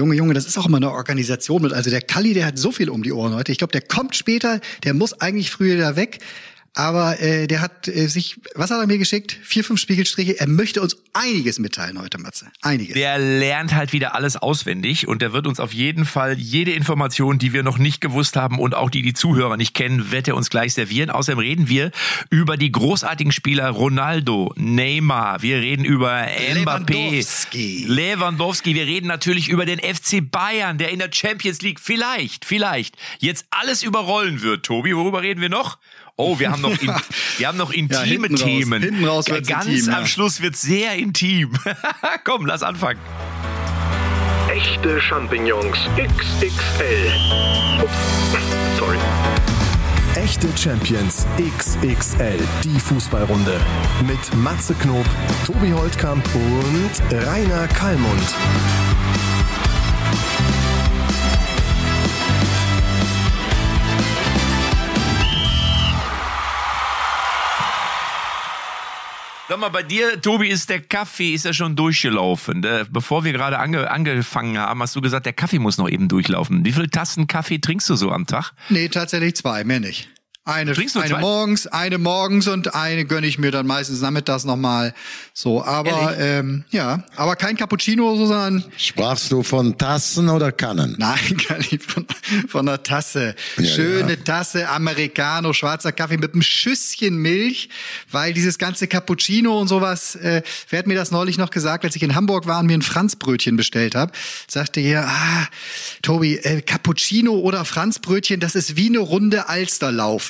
Junge, Junge, das ist auch immer eine Organisation mit. Also der Kalli, der hat so viel um die Ohren heute. Ich glaube, der kommt später, der muss eigentlich früher da weg. Aber äh, der hat äh, sich, was hat er mir geschickt? Vier, fünf Spiegelstriche. Er möchte uns einiges mitteilen heute, Matze. Einiges. Der lernt halt wieder alles auswendig und der wird uns auf jeden Fall jede Information, die wir noch nicht gewusst haben und auch die die Zuhörer nicht kennen, wird er uns gleich servieren. Außerdem reden wir über die großartigen Spieler Ronaldo, Neymar. Wir reden über Mbappé, Lewandowski. Lewandowski. Wir reden natürlich über den FC Bayern, der in der Champions League vielleicht, vielleicht jetzt alles überrollen wird. Tobi, worüber reden wir noch? Oh, wir haben noch, in, wir haben noch intime hinten raus. Themen. Hinten raus wird's Ganz intim, am ja. Schluss wird sehr intim. Komm, lass anfangen. Echte Champignons XXL. Ups, sorry. Echte Champions XXL, die Fußballrunde. Mit Matze Knob, Tobi Holtkamp und Rainer Kallmund. Sag mal, bei dir, Tobi, ist der Kaffee, ist ja schon durchgelaufen. Bevor wir gerade ange, angefangen haben, hast du gesagt, der Kaffee muss noch eben durchlaufen. Wie viele Tassen Kaffee trinkst du so am Tag? Nee, tatsächlich zwei, mehr nicht. Eine, eine morgens, eine morgens und eine gönne ich mir dann meistens nachmittags nochmal. So, aber ähm, ja, aber kein Cappuccino, sondern Sprachst du von Tassen oder Kannen? nein, kann ich von, von einer Tasse. Ja, Schöne ja. Tasse Americano, schwarzer Kaffee mit einem Schüsschen Milch, weil dieses ganze Cappuccino und sowas, äh, wer hat mir das neulich noch gesagt, als ich in Hamburg war und mir ein Franzbrötchen bestellt habe, sagte hier, ah, Tobi, äh, Cappuccino oder Franzbrötchen, das ist wie eine Runde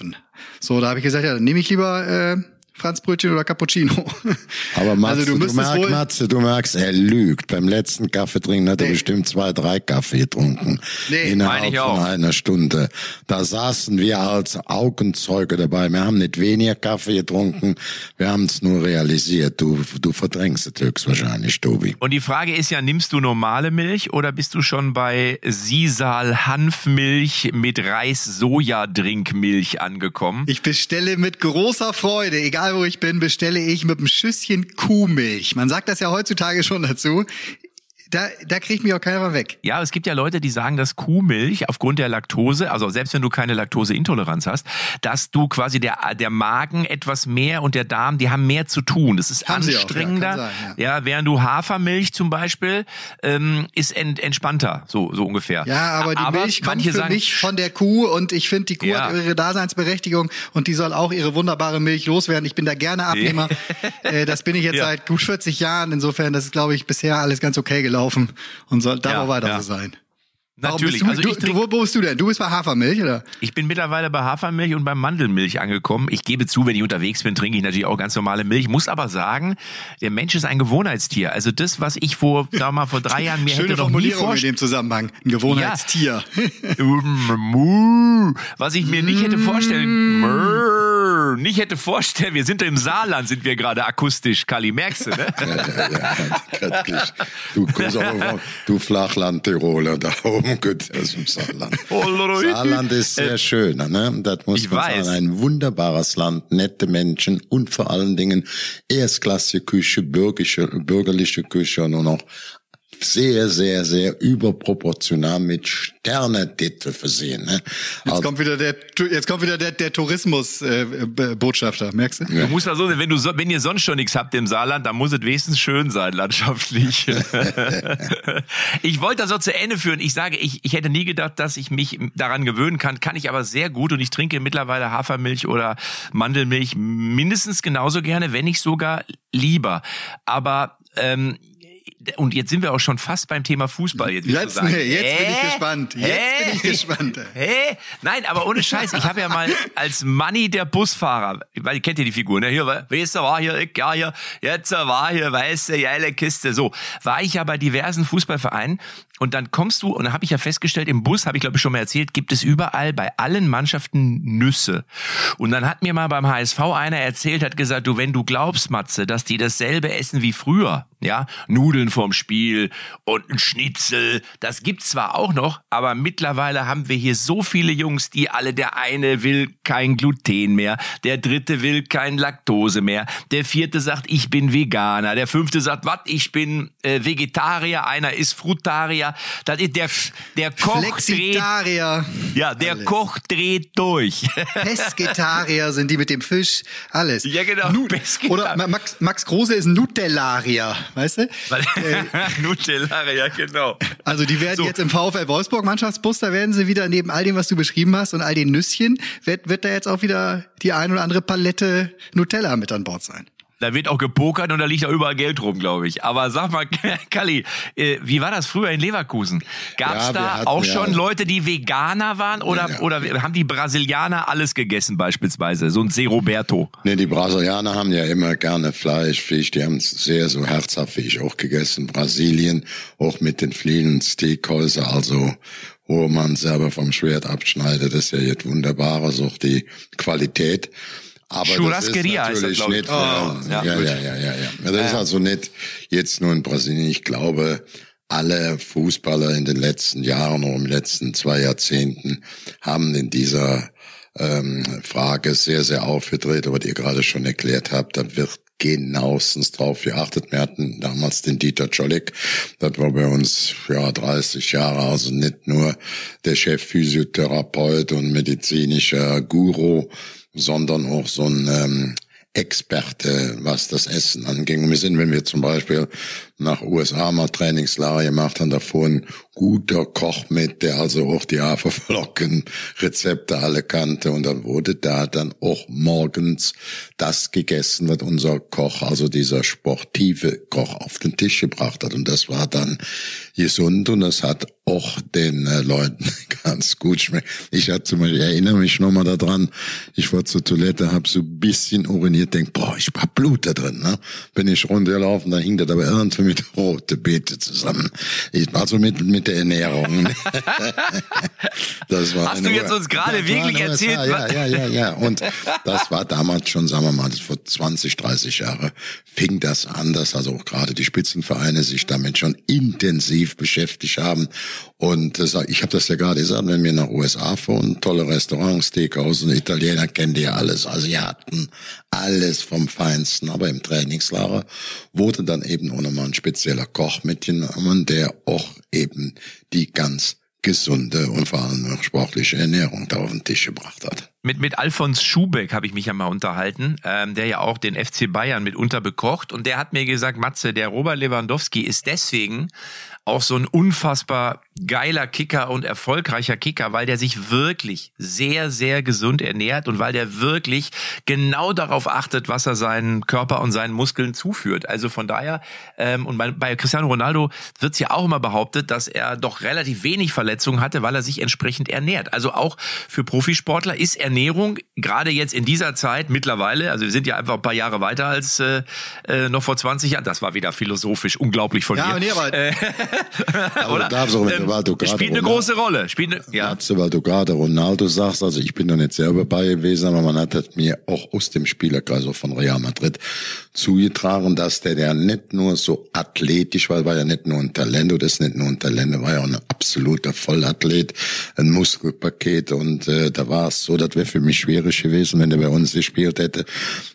Alsterlaufen. So, da habe ich gesagt, ja, dann nehme ich lieber äh, Franzbrötchen oder Cappuccino. Aber Matze, also du du, wohl Matze, du merkst, er lügt. Beim letzten Kaffee trinken hat er Nee. bestimmt zwei, drei Kaffee getrunken. Nee, innerhalb meine ich von einer Stunde. Da saßen wir als Augenzeuge dabei. Wir haben nicht weniger Kaffee getrunken, wir haben es nur realisiert. Du, du verdrängst es höchstwahrscheinlich, Tobi. Und die Frage ist ja, nimmst du normale Milch oder bist du schon bei Sisal Hanfmilch mit Reis-Soja-Drinkmilch angekommen? Ich bestelle mit großer Freude, egal wo ich bin, bestelle ich mit einem Schüsschen Kuhmilch. Man sagt das ja heutzutage schon dazu. Da, da kriegt mich auch keiner mehr weg. Ja, es gibt ja Leute, die sagen, dass Kuhmilch aufgrund der Laktose, also selbst wenn du keine Laktoseintoleranz hast, dass du quasi der, der Magen etwas mehr und der Darm, die haben mehr zu tun. Das ist Haben sie auch, ja, anstrengender. sein, ja. während du Hafermilch zum Beispiel ähm, ist ent, entspannter, so, so ungefähr. Ja, aber die Milch kommt manche für sagen, mich von der Kuh und ich finde, die Kuh Ja. hat ihre Daseinsberechtigung und die soll auch ihre wunderbare Milch loswerden. Ich bin da gerne Abnehmer. äh, das bin ich jetzt Ja. seit gut 40 Jahren. Insofern, das ist, glaube ich, bisher alles ganz okay gelaufen und soll da Ja, auch weiter ja. so sein. Warum Natürlich, Bist du, also ich trink, du, wo, wo bist du denn? Du bist bei Hafermilch, oder? Ich bin mittlerweile bei Hafermilch und bei Mandelmilch angekommen. Ich gebe zu, wenn ich unterwegs bin, trinke ich natürlich auch ganz normale Milch. Muss aber sagen, der Mensch ist ein Gewohnheitstier. Also das, was ich vor, sag mal, vor drei Jahren mir Schöne hätte noch nie Formulierung in vorstellen dem Zusammenhang. Ein Gewohnheitstier. Mu. Was ich mir nicht hätte vorstellen, nicht hätte vorstellen, wir sind im Saarland, sind wir gerade akustisch, Kali, merkst du, ne? Göttlich. Du, kommst auch vom- du Flachland-Tiroler, da oben gut aus dem Saarland. Saarland ist sehr schön, ne? Das muss Äh, Ich man weiß. sagen. Ein wunderbares Land, nette Menschen und vor allen Dingen erstklassige Küche, bürgerliche, bürgerliche Küche und noch sehr, sehr, sehr überproportional mit Sternetitel versehen. Ne? Jetzt Also, kommt wieder der, jetzt kommt wieder der, der Tourismus-Botschafter, merkst du? Du musst also, wenn du so, wenn ihr sonst schon nichts habt im Saarland, dann muss es wenigstens schön sein, landschaftlich. ich wollte das so zu Ende führen. Ich sage, ich, ich hätte nie gedacht, dass ich mich daran gewöhnen kann, kann ich aber sehr gut und ich trinke mittlerweile Hafermilch oder Mandelmilch mindestens genauso gerne, wenn nicht sogar lieber. Aber ähm, und jetzt sind wir auch schon fast beim Thema Fußball. Jetzt, Jetzt, sagen, nee, jetzt bin ich gespannt. Jetzt Hä? bin ich gespannt. Hä? Nein, aber ohne Scheiß. Ich habe ja mal als Manni der Busfahrer, weil ihr kennt ja die Figur, ne? Hier, weißt du, war hier, ich, ja, hier, jetzt war hier, weißt du, geile Kiste. So, war ich ja bei diversen Fußballvereinen und dann kommst du, und da habe ich ja festgestellt, im Bus, habe ich glaube ich schon mal erzählt, gibt es überall bei allen Mannschaften Nüsse. Und dann hat mir mal beim HSV einer erzählt, hat gesagt, du, wenn du glaubst, Matze, dass die dasselbe essen wie früher, ja, Nudeln vorm Spiel und ein Schnitzel, das gibt's zwar auch noch, aber mittlerweile haben wir hier so viele Jungs, die alle, der eine will kein Gluten mehr, der dritte will kein Laktose mehr, der vierte sagt, ich bin Veganer, der fünfte sagt, was, ich bin äh, Vegetarier, einer ist Frutarier, der, das ist der, der Koch dreht, ja, der Koch dreht durch. Pesketarier sind die mit dem Fisch, alles. Ja, genau. Nu. Oder Ma- Max, Max Kruse ist ein Nutellarier, weißt du? Nutella, ja, genau. Also die werden So. jetzt im VfL Wolfsburg Mannschaftsbus, da werden sie wieder neben all dem, was du beschrieben hast und all den Nüsschen, wird, wird da jetzt auch wieder die ein oder andere Palette Nutella mit an Bord sein. Da wird auch gepokert und da liegt auch überall Geld rum, glaube ich. Aber sag mal, Kalli, äh, wie war das früher in Leverkusen? Gab es Ja, da hatten auch ja- schon Leute, die Veganer waren oder, Ja. oder haben die Brasilianer alles gegessen beispielsweise? So ein C. Roberto. Nee, die Brasilianer haben ja immer gerne Fleisch, Fisch, die haben sehr so herzhaft Fisch auch gegessen. Brasilien, auch mit den vielen Steakhäuser, also wo man selber vom Schwert abschneidet, das ist ja jetzt wunderbar, also auch die Qualität. Aber Churrasqueria das ist natürlich nicht, Oh, ja, ja, ja, ja, ja, ja, ja. Das ist also nicht jetzt nur in Brasilien. Ich glaube, alle Fußballer in den letzten Jahren oder in den letzten zwei Jahrzehnten haben in dieser ähm, Frage sehr, sehr aufgedreht, was ihr gerade schon erklärt habt. Da wird genauestens drauf geachtet. Wir hatten damals den Dieter Czolek, das war bei uns ja 30 Jahre, also nicht nur der Chefphysiotherapeut und medizinischer Guru, sondern auch so ein ähm, Experte, was das Essen anging. Wir sind, wenn wir zum Beispiel nach USA mal Trainingslager gemacht davor ein guter Koch mit, der also auch die Haferflocken Rezepte alle kannte und dann wurde da dann auch morgens das gegessen, was unser Koch, also dieser sportive Koch auf den Tisch gebracht hat und das war dann gesund und das hat auch den äh, Leuten ganz gut schmeckt. Ich hatte zum Beispiel, erinnere mich nochmal daran, ich war zur Toilette, habe so ein bisschen uriniert, denk, boah, ich hab Blut da drin, ne? Bin ich runtergelaufen, dann hing das aber irgendwie mit rote Beete zusammen. Ich, also mit, mit der Ernährung. das war Hast du jetzt uns gerade wirklich erzählt, War, ja, ja, ja, ja. Und das war damals schon, sagen wir mal, vor 20, 30 Jahre fing das an, dass also auch gerade die Spitzenvereine sich damit schon intensiv beschäftigt haben. Und ich habe das ja gerade gesagt, wenn wir nach USA fahren, tolle Restaurants, Steakhouse, und Italiener kennen die ja alles, Asiaten, alles vom Feinsten. Aber im Trainingslager wurde dann eben nochmal ein spezieller Koch mitgenommen, der auch eben die ganz gesunde und vor allem auch sportliche Ernährung da auf den Tisch gebracht hat. Mit, mit Alfons Schubeck habe ich mich ja mal unterhalten, ähm, der ja auch den FC Bayern mitunter bekocht. Und der hat mir gesagt, Matze, der Robert Lewandowski ist deswegen auch so ein unfassbar geiler Kicker und erfolgreicher Kicker, weil der sich wirklich sehr, sehr gesund ernährt und weil der wirklich genau darauf achtet, was er seinen Körper und seinen Muskeln zuführt. Also von daher, ähm, und bei, bei Cristiano Ronaldo wird es ja auch immer behauptet, dass er doch relativ wenig Verletzungen hatte, weil er sich entsprechend ernährt. Also auch für Profisportler ist Ernährung gerade jetzt in dieser Zeit mittlerweile, also wir sind ja einfach ein paar Jahre weiter als äh, äh, noch vor 20 Jahren. Das war wieder philosophisch unglaublich von Ja, mir. nee, aber Aber du darfst auch, Ähm, spielt eine große Rolle. Spielt eine, ja. Du gerade Ronaldo sagst, also ich bin noch nicht selber bei gewesen, aber man hat mir auch aus dem Spielerkreis von Real Madrid zugetragen, dass der der nicht nur so athletisch war, war ja nicht nur ein Talent, oder ist nicht nur ein Talent, war ja auch ein absoluter Vollathlet, ein Muskelpaket und äh, da war es so, das wäre für mich schwierig gewesen, wenn er bei uns gespielt hätte.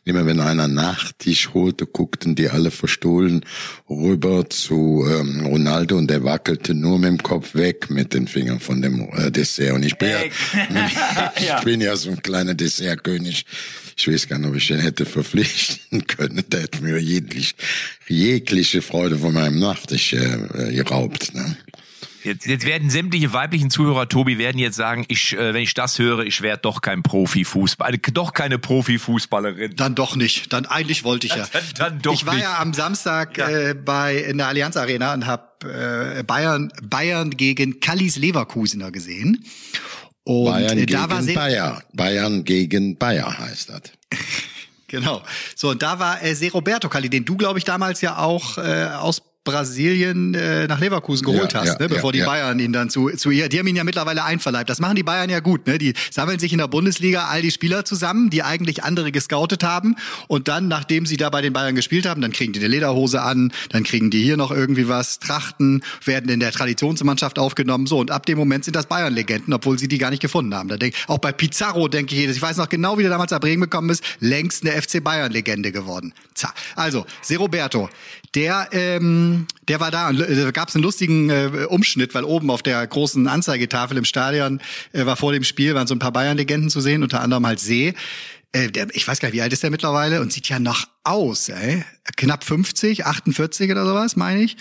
Immer wenn einer Nachtisch holte, guckten die alle verstohlen rüber zu ähm, Ronaldo und der wackelte nur mit dem Kopf weg mit den Fingern von dem äh, Dessert. Und ich bin ja, ich bin ja so ein kleiner Dessertkönig. Ich weiß gar nicht, ob ich den hätte verpflichten können. Der hätte mir jeglich, jegliche Freude von meinem Nachtisch äh, geraubt. Ne? Jetzt, jetzt werden sämtliche weiblichen Zuhörer, Tobi, werden jetzt sagen, ich, äh, wenn ich das höre, ich werde doch kein Profifußballer, doch keine Profifußballerin. Dann doch nicht. Dann eigentlich wollte ich ja. Dann- dann doch ich war nicht. ja am Samstag äh, bei in der Allianz Arena und habe äh, Bayern Bayern gegen Kallis Leverkusener gesehen. Und Bayern äh, da gegen war Bayer. Bayern gegen Bayer heißt das. Genau. So, und da war äh, Se Roberto Calli, den du, glaube ich, damals ja auch äh, aus Brasilien äh, nach Leverkusen geholt Ja, hast, ja, ne, bevor ja, die. Bayern ihn dann zu, zu ihr, die haben ihn ja mittlerweile einverleibt. Das machen die Bayern ja gut, ne? Die sammeln sich in der Bundesliga all die Spieler zusammen, die eigentlich andere gescoutet haben und dann, nachdem sie da bei den Bayern gespielt haben, dann kriegen die eine Lederhose an, dann kriegen die hier noch irgendwie was, Trachten, werden in der Traditionsmannschaft aufgenommen, so und ab dem Moment sind das Bayern-Legenden, obwohl sie die gar nicht gefunden haben. Da denk, auch bei Pizarro denke ich jedes, ich weiß noch genau, wie der damals nach Bremen gekommen ist, längst eine FC Bayern-Legende geworden. Za. Also, Se Roberto, der ähm, der war da und äh, da gab es einen lustigen äh, Umschnitt, weil oben auf der großen Anzeigetafel im Stadion äh, war vor dem Spiel, waren so ein paar Bayern-Legenden zu sehen, unter anderem halt See. Äh, der, ich weiß gar nicht, wie alt ist der mittlerweile und sieht ja noch aus, ey. Knapp 50, 48 oder sowas, meine ich.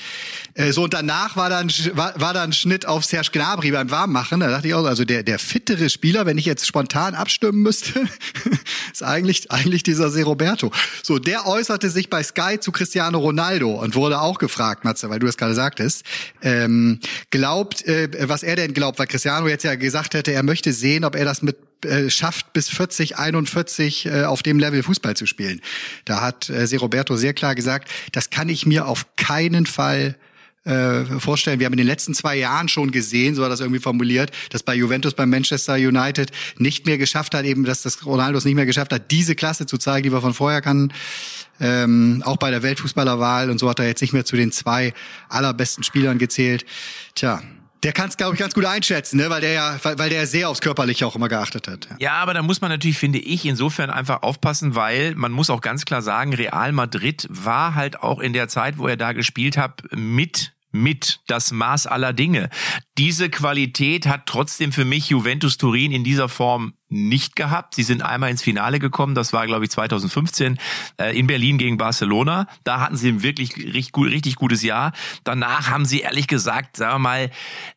Äh, so, und danach war dann, war, war dann Schnitt auf Serge Gnabry beim Warmmachen. Da dachte ich auch, also der, der fittere Spieler, wenn ich jetzt spontan abstimmen müsste, ist eigentlich, eigentlich dieser Se Roberto. So, der äußerte sich bei Sky zu Cristiano Ronaldo und wurde auch gefragt, Matze, weil du das gerade sagtest, ähm, glaubt, äh, was er denn glaubt, weil Cristiano jetzt ja gesagt hätte, er möchte sehen, ob er das mit äh, schafft, bis 40, 41 äh, auf dem Level Fußball zu spielen. Da hat äh, Roberto sehr klar gesagt, das kann ich mir auf keinen Fall äh, vorstellen. Wir haben in den letzten zwei Jahren schon gesehen, so hat das irgendwie formuliert, dass bei Juventus, bei Manchester United nicht mehr geschafft hat, eben, dass das Ronaldo es nicht mehr geschafft hat, diese Klasse zu zeigen, die wir von vorher kannten. Ähm, auch bei der Weltfußballerwahl und so hat er jetzt nicht mehr zu den zwei allerbesten Spielern gezählt. Tja, der kann es, glaube ich, ganz gut einschätzen, ne? weil der ja, weil, weil der sehr aufs Körperliche auch immer geachtet hat. Ja. ja, aber da muss man natürlich, finde ich, insofern einfach aufpassen, weil man muss auch ganz klar sagen, Real Madrid war halt auch in der Zeit, wo er da gespielt hat, mit mit das Maß aller Dinge. Diese Qualität hat trotzdem für mich Juventus Turin in dieser Form nicht gehabt. Sie sind einmal ins Finale gekommen, das war glaube ich 2015 äh, in Berlin gegen Barcelona. Da hatten sie ein wirklich richtig, richtig gutes Jahr. Danach haben sie ehrlich gesagt, sagen wir mal,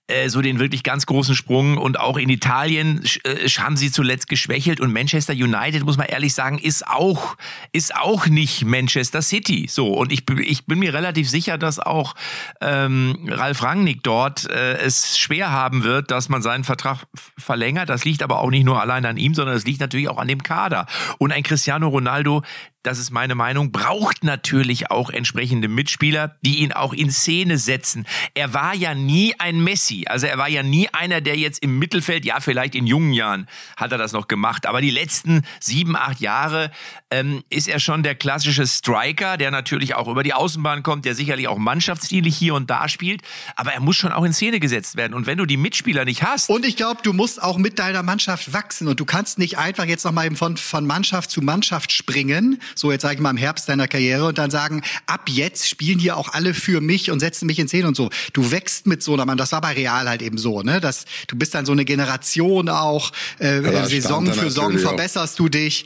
äh, so den wirklich ganz großen Sprung und auch in Italien äh, haben sie zuletzt geschwächelt und Manchester United muss man ehrlich sagen ist auch ist auch nicht Manchester City so und ich ich bin mir relativ sicher, dass auch ähm, Ralf Rangnick dort äh, es schwer haben wird, dass man seinen Vertrag verlängert. Das liegt aber auch nicht nur allein an ihm, sondern es liegt natürlich auch an dem Kader. Und ein Cristiano Ronaldo das ist meine Meinung, braucht natürlich auch entsprechende Mitspieler, die ihn auch in Szene setzen. Er war ja nie ein Messi, also er war ja nie einer, der jetzt im Mittelfeld, ja vielleicht in jungen Jahren hat er das noch gemacht, aber die letzten sieben, acht Jahre ähm, ist er schon der klassische Striker, der natürlich auch über die Außenbahn kommt, der sicherlich auch mannschaftsdienlich hier und da spielt, aber er muss schon auch in Szene gesetzt werden. Und wenn du die Mitspieler nicht hast. Und ich glaube, du musst auch mit deiner Mannschaft wachsen und du kannst nicht einfach jetzt noch mal eben von, von Mannschaft zu Mannschaft springen, so jetzt sage ich mal im Herbst deiner Karriere und dann sagen, ab jetzt spielen hier auch alle für mich und setzen mich in Szene und so. Du wächst mit so einer Mann, das war bei Real halt eben so, ne? Das, du bist dann so eine Generation auch, äh, ja, Saison für Saison verbesserst du dich.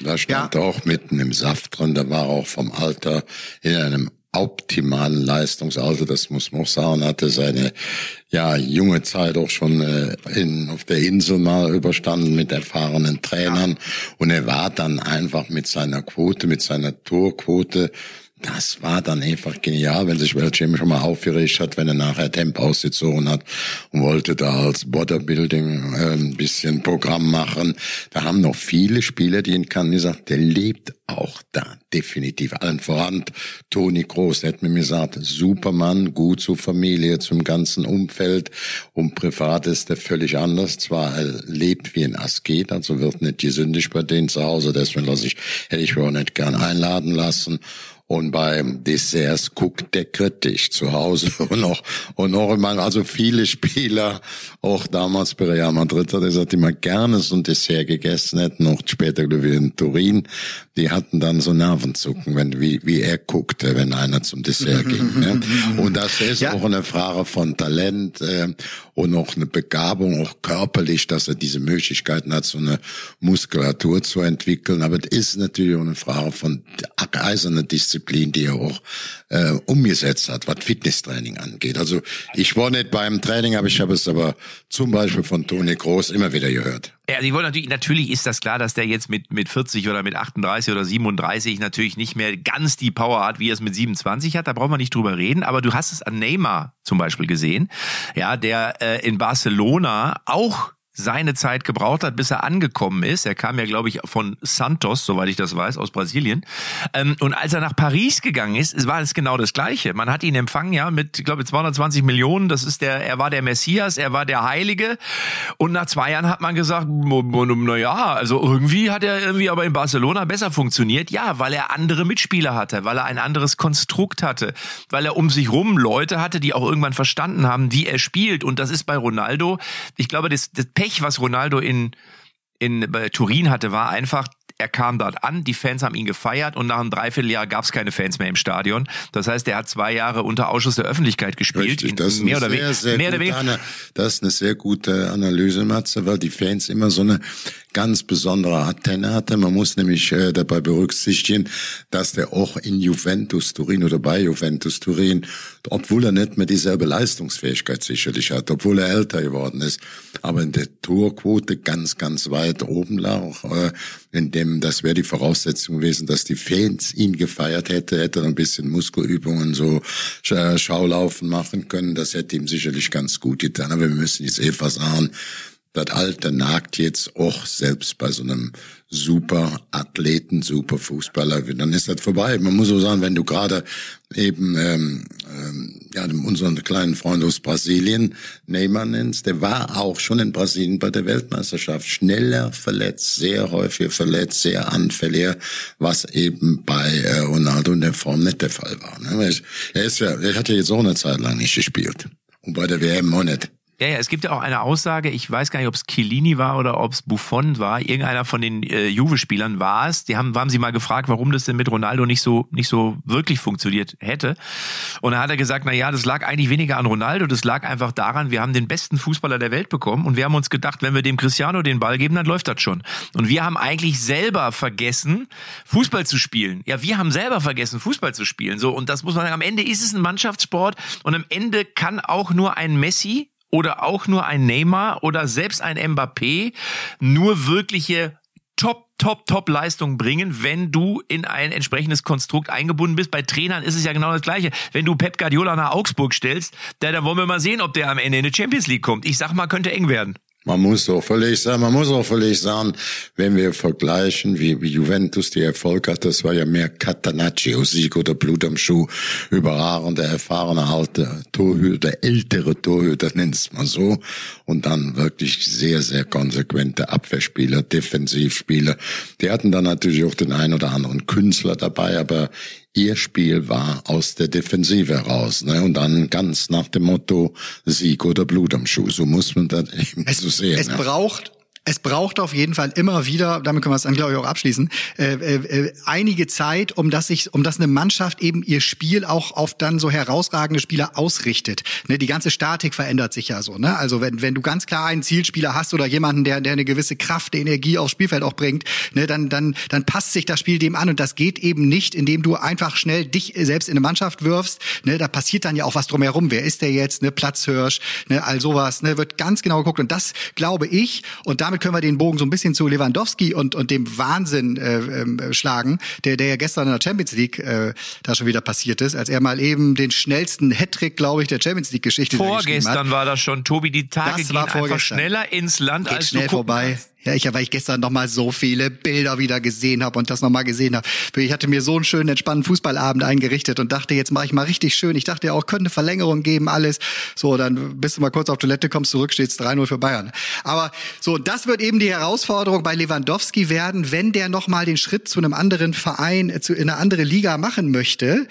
Da stand ja. auch mitten im Saft drin, da war auch vom Alter in einem optimalen Leistungsalter, das muss man auch sagen, hatte seine ja junge Zeit auch schon äh, in, auf der Insel mal überstanden mit erfahrenen Trainern und er war dann einfach mit seiner Quote, mit seiner Torquote das war dann einfach genial, wenn sich Welchem schon mal aufgeregt hat, wenn er nachher Temp ausgezogen hat und wollte da als Bodybuilding äh, ein bisschen Programm machen. Da haben noch viele Spieler, die ihn kannten, gesagt, der lebt auch da, definitiv. Allen voran Toni Groß, der hat mir gesagt, Supermann, gut zur Familie, zum ganzen Umfeld und privat ist der völlig anders. Zwar er lebt wie ein Asket, also wird nicht gesündigt bei denen zu Hause, deswegen lasse ich, hätte ich mir auch nicht gern einladen lassen. Und beim Desserts guckt der kritisch zu Hause und noch, und noch immer, also viele Spieler, auch damals bei Real Madrid, hat er gesagt, die mal gerne so ein Dessert gegessen hätten, noch später, glaube ich, in Turin, die hatten dann so Nervenzucken, wenn, wie, wie er guckte, wenn einer zum Dessert ging. Ne? Und das ist ja. auch eine Frage von Talent, äh, und auch eine Begabung, auch körperlich, dass er diese Möglichkeiten hat, so eine Muskulatur zu entwickeln. Aber es ist natürlich auch eine Frage von eiserner Disziplin, die er auch äh, umgesetzt hat, was Fitnesstraining angeht. Also ich war nicht beim Training, aber ich habe es aber zum Beispiel von Toni Groß immer wieder gehört. Ja, sie wollen natürlich, natürlich ist das klar, dass der jetzt mit, mit 40 oder mit 38 oder 37 natürlich nicht mehr ganz die Power hat, wie er es mit 27 hat. Da brauchen wir nicht drüber reden. Aber du hast es an Neymar zum Beispiel gesehen. Ja, der äh, in Barcelona auch seine Zeit gebraucht hat, bis er angekommen ist. Er kam ja, glaube ich, von Santos, soweit ich das weiß, aus Brasilien. Ähm, und als er nach Paris gegangen ist, war es genau das Gleiche. Man hat ihn empfangen, ja, mit, ich glaube, 220 Millionen. Das ist der, er war der Messias, er war der Heilige. Und nach zwei Jahren hat man gesagt, na ja, also irgendwie hat er irgendwie aber in Barcelona besser funktioniert. Ja, weil er andere Mitspieler hatte, weil er ein anderes Konstrukt hatte, weil er um sich rum Leute hatte, die auch irgendwann verstanden haben, wie er spielt. Und das ist bei Ronaldo, ich glaube, das, das Pech Pech, was Ronaldo in, in bei Turin hatte, war einfach, er kam dort an, die Fans haben ihn gefeiert und nach einem Dreivierteljahr gab es keine Fans mehr im Stadion. Das heißt, er hat zwei Jahre unter Ausschuss der Öffentlichkeit gespielt. Richtig, das ist mehr oder, sehr, sehr mehr oder weniger. Das ist eine sehr gute Analyse, Matze, weil die Fans immer so eine ganz besondere Antenne hatte. Man muss nämlich äh, dabei berücksichtigen, dass der auch in Juventus Turin oder bei Juventus Turin, obwohl er nicht mehr dieselbe Leistungsfähigkeit sicherlich hat, obwohl er älter geworden ist, aber in der Torquote ganz, ganz weit oben lag, äh, in dem, das wäre die Voraussetzung gewesen, dass die Fans ihn gefeiert hätte, hätte er ein bisschen Muskelübungen, so äh, Schaulaufen machen können, das hätte ihm sicherlich ganz gut getan, aber wir müssen jetzt eh sagen, das Alter nagt jetzt auch selbst bei so einem super Athleten, super Fußballer, dann ist das vorbei. Man muss so sagen, wenn du gerade eben ähm, ähm, ja unseren kleinen Freund aus Brasilien Neymar nennst, der war auch schon in Brasilien bei der Weltmeisterschaft schneller verletzt, sehr häufig verletzt, sehr anfälliger, was eben bei äh, Ronaldo in der Form nicht der Fall war. Ne? Er ist ja, er hat ja jetzt auch eine Zeit lang nicht gespielt und bei der WM auch nicht. Ja, ja, es gibt ja auch eine Aussage, ich weiß gar nicht, ob es Chiellini war oder ob es Buffon war, irgendeiner von den äh, Juve-Spielern war es. Die haben, haben sie mal gefragt, warum das denn mit Ronaldo nicht so, nicht so wirklich funktioniert hätte. Und da hat er gesagt, na ja, das lag eigentlich weniger an Ronaldo, das lag einfach daran, wir haben den besten Fußballer der Welt bekommen und wir haben uns gedacht, wenn wir dem Cristiano den Ball geben, dann läuft das schon. Und wir haben eigentlich selber vergessen, Fußball zu spielen. Ja, wir haben selber vergessen, Fußball zu spielen. So, und das muss man sagen, am Ende ist es ein Mannschaftssport und am Ende kann auch nur ein Messi oder auch nur ein Neymar oder selbst ein Mbappé nur wirkliche Top, Top, Top Leistung bringen, wenn du in ein entsprechendes Konstrukt eingebunden bist. Bei Trainern ist es ja genau das Gleiche. Wenn du Pep Guardiola nach Augsburg stellst, da, dann wollen wir mal sehen, ob der am Ende in die Champions League kommt. Ich sag mal, könnte eng werden. Man muss auch völlig sagen, man muss auch völlig sagen, wenn wir vergleichen, wie, Juventus die Erfolg hat, das war ja mehr Catanaccio, Sieg oder Blut am Schuh, überragende, erfahrene, alte Torhüter, ältere Torhüter, nennt es mal so, und dann wirklich sehr, sehr konsequente Abwehrspieler, Defensivspieler. Die hatten dann natürlich auch den ein oder anderen Künstler dabei, aber ihr Spiel war aus der Defensive heraus, ne? Und dann ganz nach dem Motto Sieg oder Blut am Schuh. So muss man das eben so sehen. Es ne? braucht es braucht auf jeden Fall immer wieder, damit können wir es dann glaube ich auch abschließen, äh, äh, einige Zeit, um dass sich, um dass eine Mannschaft eben ihr Spiel auch auf dann so herausragende Spieler ausrichtet. Ne, die ganze Statik verändert sich ja so. Ne? Also wenn wenn du ganz klar einen Zielspieler hast oder jemanden, der der eine gewisse Kraft, Energie aufs Spielfeld auch bringt, ne, dann dann dann passt sich das Spiel dem an und das geht eben nicht, indem du einfach schnell dich selbst in eine Mannschaft wirfst. Ne, da passiert dann ja auch was drumherum. Wer ist der jetzt? Ne, Platzhirsch, ne, all sowas. Ne, wird ganz genau geguckt und das glaube ich und damit können wir den Bogen so ein bisschen zu Lewandowski und, und dem Wahnsinn äh, äh, schlagen, der, der ja gestern in der Champions League äh, da schon wieder passiert ist, als er mal eben den schnellsten Hattrick, glaube ich, der Champions League-Geschichte Vorgestern war das schon, Tobi, die Tage Das gehen war einfach schneller ins Land, Geht als schnell du vorbei. kannst. Ja, ich, weil ich gestern noch mal so viele Bilder wieder gesehen habe und das noch mal gesehen habe. Ich hatte mir so einen schönen, entspannten Fußballabend eingerichtet und dachte, jetzt mache ich mal richtig schön. Ich dachte ja auch, könnte eine Verlängerung geben, alles. So, dann bist du mal kurz auf Toilette, kommst zurück, steht's 3-0 für Bayern. Aber so, das wird eben die Herausforderung bei Lewandowski werden, wenn der noch mal den Schritt zu einem anderen Verein, zu in eine andere Liga machen möchte.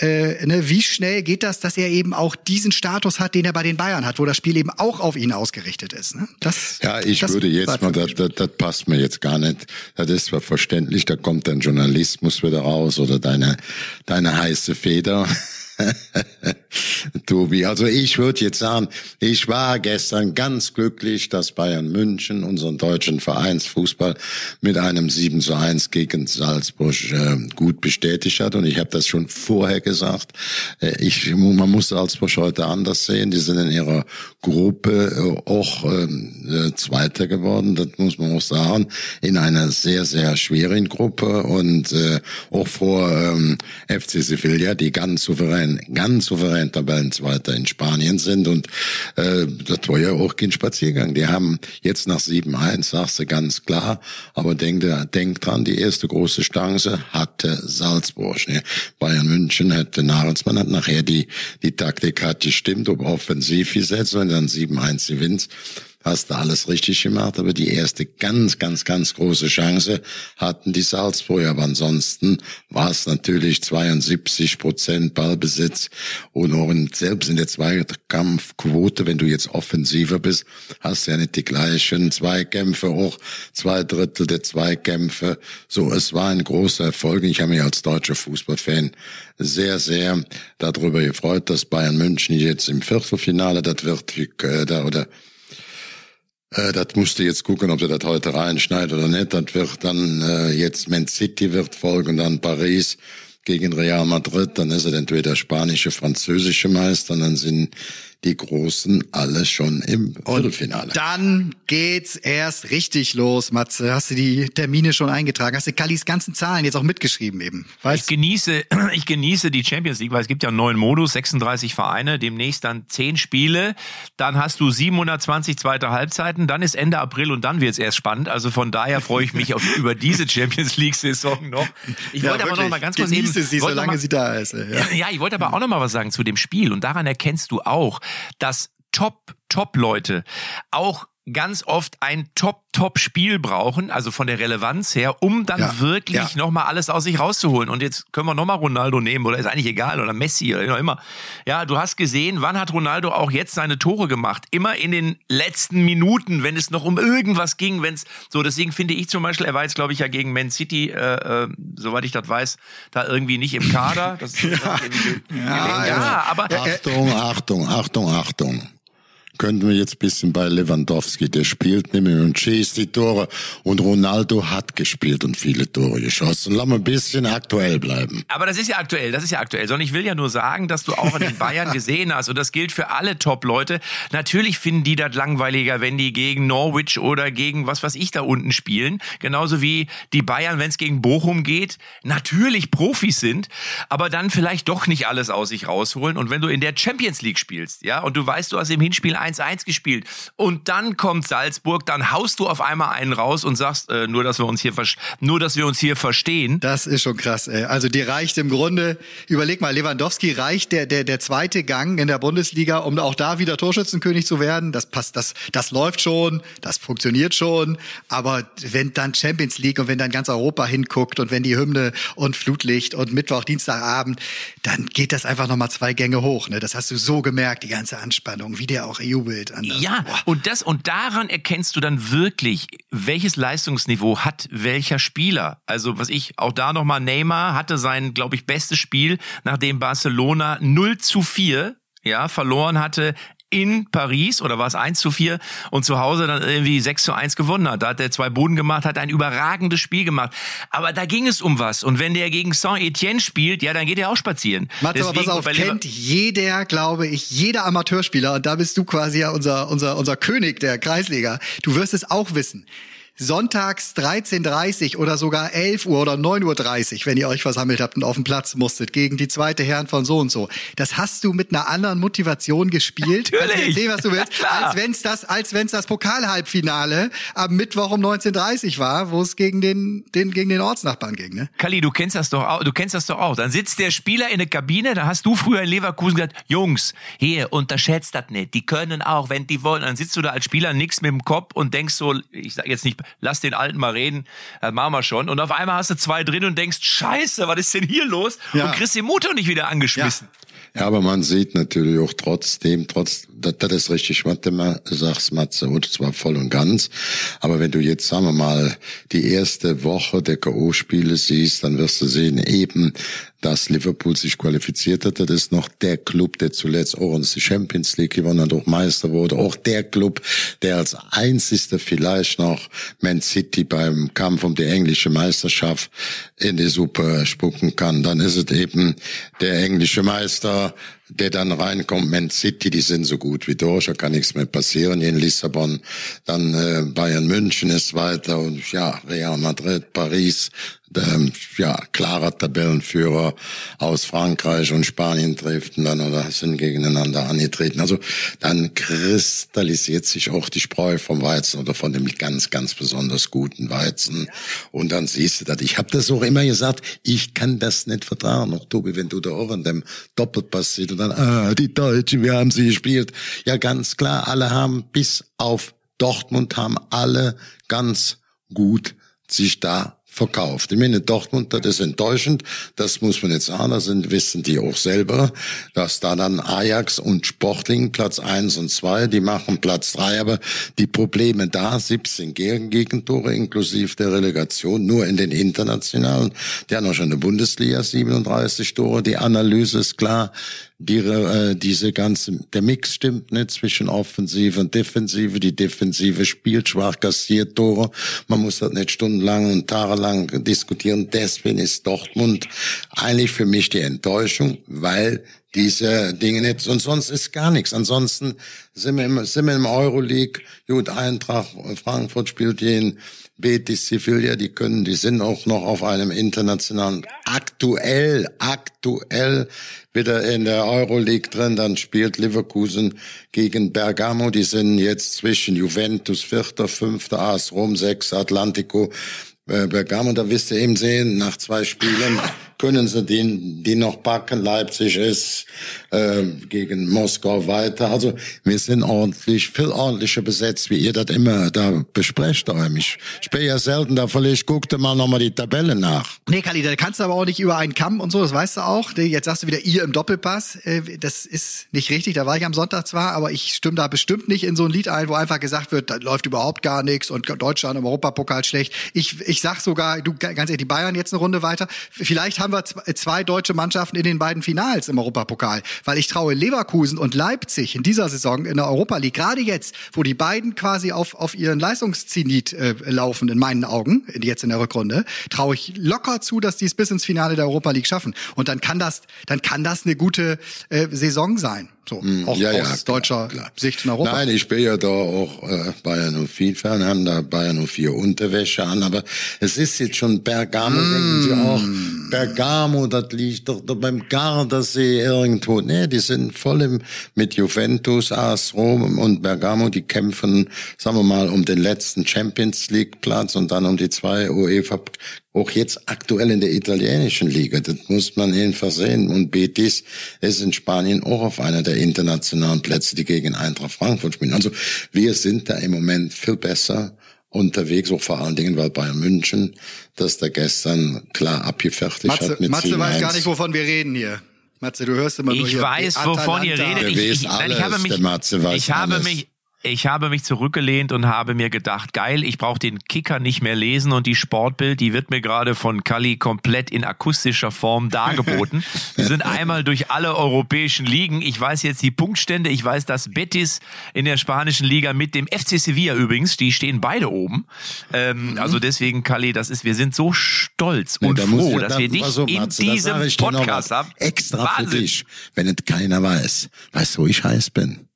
Äh, ne, wie schnell geht das, dass er eben auch diesen Status hat, den er bei den Bayern hat, wo das Spiel eben auch auf ihn ausgerichtet ist. Ne? Das, Ja, ich das würde jetzt mal, das, das, das passt mir jetzt gar nicht. Das ist zwar verständlich, da kommt dein Journalismus wieder raus oder deine, deine heiße Feder. Tobi, also ich würde jetzt sagen, ich war gestern ganz glücklich, dass Bayern München unseren deutschen Vereinsfußball mit einem 7 zu 1 gegen Salzburg äh, gut bestätigt hat. Und ich habe das schon vorher gesagt. Äh, ich, man muss Salzburg heute anders sehen. Die sind in ihrer Gruppe äh, auch ähm, äh, Zweiter geworden, das muss man auch sagen, in einer sehr, sehr schweren Gruppe und äh, auch vor ähm, FC Sevilla, die ganz souverän, ganz souverän Tabellenzweiter in Spanien sind und äh, das war ja auch kein Spaziergang. Die haben jetzt nach 7-1, sagst du ganz klar, aber denk, denk dran, die erste große Chance hatte Salzburg. Ne? Bayern München hätte Nagelsmann hat nachher die, die Taktik hat gestimmt, ob offensiv gesetzt, wenn dann 7-1 gewinnst, hast alles richtig gemacht, aber die erste ganz, ganz, ganz große Chance hatten die Salzburger. Aber ansonsten war es natürlich 72 Prozent Ballbesitz und auch in, selbst in der Zweikampfquote, wenn du jetzt offensiver bist, hast du ja nicht die gleichen Zweikämpfe, auch zwei Drittel der Zweikämpfe. So, es war ein großer Erfolg. Ich habe mich als deutscher Fußballfan sehr, sehr darüber gefreut, dass Bayern München jetzt im Viertelfinale, das wird, äh, oder äh, das musst du jetzt gucken, ob du das heute reinschneidest oder nicht. Das wird dann äh, jetzt Man City wird folgen, dann Paris gegen Real Madrid, dann ist er entweder spanische, französische Meister, dann sind die Großen alle schon im Viertelfinale. Dann geht's erst richtig los, Matze. Hast du die Termine schon eingetragen? Hast du Kallis ganzen Zahlen jetzt auch mitgeschrieben eben? Weißt? Ich genieße, ich genieße die Champions League, weil es gibt ja einen neuen Modus, 36 Vereine, demnächst dann 10 Spiele. Dann hast du 720 zweite Halbzeiten, dann ist Ende April und dann wird's erst spannend. Also von daher freue ich mich auf, über diese Champions League Saison noch. Ich ja, wollte wirklich. aber noch mal ganz kurz Genieße eben, sie, solange mal, sie da ist. Ja. ja, ich wollte aber auch noch mal was sagen zu dem Spiel und daran erkennst du auch, dass Top, Top-Leute auch ganz oft ein Top-Top-Spiel brauchen, also von der Relevanz her, um dann ja, wirklich ja. nochmal alles aus sich rauszuholen. Und jetzt können wir nochmal Ronaldo nehmen, oder ist eigentlich egal, oder Messi, oder immer. Ja, du hast gesehen, wann hat Ronaldo auch jetzt seine Tore gemacht? Immer in den letzten Minuten, wenn es noch um irgendwas ging, wenn es so, deswegen finde ich zum Beispiel, er war jetzt, glaube ich, ja gegen Man City, äh, äh, soweit ich das weiß, da irgendwie nicht im Kader. Das, ja. Das ja, ja, aber. Achtung, Achtung, Achtung, Achtung könnten wir jetzt ein bisschen bei Lewandowski, der spielt nämlich und schießt die Tore und Ronaldo hat gespielt und viele Tore geschossen. Lass mal ein bisschen aktuell bleiben. Aber das ist ja aktuell, das ist ja aktuell. Sondern ich will ja nur sagen, dass du auch in den Bayern gesehen hast und das gilt für alle Top-Leute. Natürlich finden die das langweiliger, wenn die gegen Norwich oder gegen was weiß ich da unten spielen. Genauso wie die Bayern, wenn es gegen Bochum geht, natürlich Profis sind, aber dann vielleicht doch nicht alles aus sich rausholen. Und wenn du in der Champions League spielst, ja, und du weißt, du hast im Hinspiel 1-1 gespielt. Und dann kommt Salzburg, dann haust du auf einmal einen raus und sagst, äh, nur dass wir uns hier nur dass wir uns hier verstehen. Das ist schon krass, ey. Also die reicht im Grunde, überleg mal, Lewandowski reicht der der der zweite Gang in der Bundesliga, um auch da wieder Torschützenkönig zu werden. Das passt, das das läuft schon, das funktioniert schon, aber wenn dann Champions League und wenn dann ganz Europa hinguckt und wenn die Hymne und Flutlicht und Mittwoch, Dienstagabend, dann geht das einfach nochmal zwei Gänge hoch. Ne? Das hast du so gemerkt, die ganze Anspannung, wie der auch EU jubelt. Anders. Ja, Boah. und das und daran erkennst du dann wirklich, welches Leistungsniveau hat welcher Spieler. Also was ich auch da nochmal Neymar hatte sein, glaube ich, bestes Spiel, nachdem Barcelona 0 zu 4 ja, verloren hatte in Paris oder war es 1 zu 4 und zu Hause dann irgendwie 6 zu 1 gewonnen hat. Da hat er zwei Boden gemacht, hat ein überragendes Spiel gemacht. Aber da ging es um was. Und wenn der gegen Saint-Etienne spielt, ja, dann geht er auch spazieren. Mats, aber pass auf, kennt jeder, glaube ich, jeder Amateurspieler, und da bist du quasi ja unser, unser, unser König der Kreisliga. Du wirst es auch wissen sonntags 13.30 oder sogar 11 Uhr oder 9.30 Uhr, wenn ihr euch versammelt habt und auf den Platz musstet, gegen die zweite Herren von so und so. Das hast du mit einer anderen Motivation gespielt. Natürlich. Sehen, was du willst. als wenn's das, als wenn's das Pokalhalbfinale am Mittwoch um 19.30 Uhr war, wo es gegen den, den, gegen den Ortsnachbarn ging, ne? Kali, du kennst das doch auch, du kennst das doch auch. Dann sitzt der Spieler in der Kabine, da hast du früher in Leverkusen gesagt, Jungs, hier, unterschätzt das nicht. Die können auch, wenn die wollen. Dann sitzt du da als Spieler nix mit dem Kopf und denkst so, ich sag jetzt nicht, lass den Alten mal reden, das machen wir schon. Und auf einmal hast du zwei drin und denkst, scheiße, was ist denn hier los? Ja. Und kriegst den Motor nicht wieder angeschmissen. Ja. Ja, aber man sieht natürlich auch trotzdem, trotz, das, das ist richtig, was du mal sagst, Matze, und zwar voll und ganz. Aber wenn du jetzt, sagen wir mal, die erste Woche der K.O.-Spiele siehst, dann wirst du sehen, eben, dass Liverpool sich qualifiziert hat. Das ist noch der Club, der zuletzt auch uns die Champions League gewonnen hat, auch Meister wurde. Auch der Club, der als einzigster vielleicht noch Man City beim Kampf um die englische Meisterschaft in die Suppe spucken kann. Dann ist es eben der englische Meister, der dann reinkommt, Man City, die sind so gut wie durch, da kann nichts mehr passieren in Lissabon. Dann äh, Bayern München ist weiter und ja, Real Madrid, Paris, ähm, ja, klarer Tabellenführer aus Frankreich und Spanien trifft und dann oder sind gegeneinander angetreten. Also dann kristallisiert sich auch die Spreu vom Weizen oder von dem ganz, ganz besonders guten Weizen. Und dann siehst du das. Ich habe das auch immer gesagt, ich kann das nicht vertragen. Auch Tobi, wenn du da auch in dem Doppelpass siehst und dann, ah, die Deutschen, wir haben sie gespielt. Ja, ganz klar, alle haben bis auf Dortmund haben alle ganz gut sich da verkauft. Ich meine, Dortmund, das ist enttäuschend. Das muss man jetzt sagen. Das sind, wissen die auch selber, dass da dann Ajax und Sporting Platz eins und zwei, die machen Platz drei. Aber die Probleme da, 17 Gegentore inklusive der Relegation, nur in den internationalen. Die haben auch schon eine Bundesliga, 37 Tore. Die Analyse ist klar die, äh, diese ganze, der Mix stimmt nicht zwischen Offensive und Defensive. Die Defensive spielt schwach, kassiert Tore. Man muss das nicht stundenlang und tagelang diskutieren. Deswegen ist Dortmund eigentlich für mich die Enttäuschung, weil diese Dinge nicht, und sonst ist gar nichts. Ansonsten sind wir im, sind wir im Euroleague. Gut, Eintracht Frankfurt spielt jeden Betis, Sevilla, die können, die sind auch noch auf einem internationalen, aktuell, aktuell wieder in der Euroleague drin, dann spielt Leverkusen gegen Bergamo, die sind jetzt zwischen Juventus, Vierter, Fünfter, AS Rom, Sechs, Atlantico, äh, Bergamo, da wisst ihr eben sehen, nach zwei Spielen können sie den, die noch backen. Leipzig ist äh, gegen Moskau weiter. Also wir sind ordentlich, viel ordentlicher besetzt, wie ihr das immer da besprecht. Ich, ich bin ja selten da, vielleicht guckte mal nochmal die Tabelle nach. Nee, Kali, da kannst du aber auch nicht über einen Kamm und so, das weißt du auch. Jetzt sagst du wieder ihr im Doppelpass. Äh, das ist nicht richtig, da war ich am Sonntag zwar, aber ich stimme da bestimmt nicht in so ein Lied ein, wo einfach gesagt wird, da läuft überhaupt gar nichts und Deutschland im Europapokal schlecht. Ich, ich sag sogar, du ganz ehrlich, die Bayern jetzt eine Runde weiter. Vielleicht haben haben wir zwei deutsche Mannschaften in den beiden Finals im Europapokal, weil ich traue Leverkusen und Leipzig in dieser Saison in der Europa League, gerade jetzt, wo die beiden quasi auf, auf ihren Leistungszenit äh, laufen, in meinen Augen, jetzt in der Rückrunde, traue ich locker zu, dass die es bis ins Finale der Europa League schaffen. Und dann kann das, dann kann das eine gute äh, Saison sein. So, hm, auch ja, ja, aus deutscher klar. Sicht in Europa. Nein, ich bin ja da auch äh, Bayern 04 Fan, haben da Bayern 04 Unterwäsche an, aber es ist jetzt schon Bergamo, mm. denken Sie auch, Bergamo, das liegt doch beim Gardasee irgendwo. Nee, die sind voll im, mit Juventus, AS Rom und Bergamo, die kämpfen, sagen wir mal, um den letzten Champions League Platz und dann um die zwei UEFA auch jetzt aktuell in der italienischen Liga. Das muss man jedenfalls sehen. Und Betis ist in Spanien auch auf einer der internationalen Plätze, die gegen Eintracht Frankfurt spielen. Also wir sind da im Moment viel besser unterwegs, auch vor allen Dingen, weil Bayern München das da gestern klar abgefertigt Matze, hat mit Matze weiß gar nicht, wovon wir reden hier. Matze, du hörst immer nur Ich weiß, wovon ihr redet. Der Ich, ich, nein, ich habe mich, der Matze weiß ich habe alles. mich, ich habe mich zurückgelehnt und habe mir gedacht, geil, ich brauche den Kicker nicht mehr lesen und die Sportbild, die wird mir gerade von Kali komplett in akustischer Form dargeboten. Wir sind einmal durch alle europäischen Ligen. Ich weiß jetzt die Punktstände. Ich weiß, dass Betis in der spanischen Liga mit dem FC Sevilla übrigens, die stehen beide oben. Ähm, Also deswegen, Kali, das ist, wir sind so stolz Nee, und froh, ich- dass da- wir dich auf, in Matze, diesem Podcast haben. Extra für Wahnsinn. dich, wenn es keiner weiß. Weißt du, wo ich heiß bin?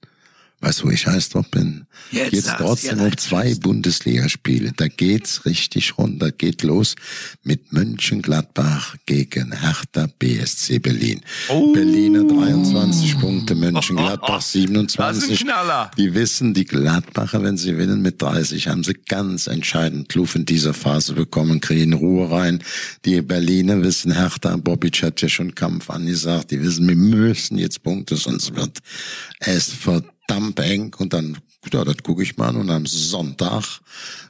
Weißt du, wo ich heiß drauf bin? Jetzt Jetzt trotzdem noch zwei Bundesligaspiele. Da geht's richtig runter. Geht los mit Mönchengladbach gegen Hertha BSC Berlin. Oh. Berliner 23 Punkte, Mönchengladbach Das ist ein 27. Knaller. Die wissen, die Gladbacher, wenn sie gewinnen mit 30, haben sie ganz entscheidend Kluf in dieser Phase bekommen, kriegen Ruhe rein. Die Berliner wissen, Hertha, Bobic hat ja schon Kampf angesagt, die wissen, wir müssen jetzt Punkte, sonst wird es verdammt eng. Und dann, ja, das gucke ich mal an. Und am Sonntag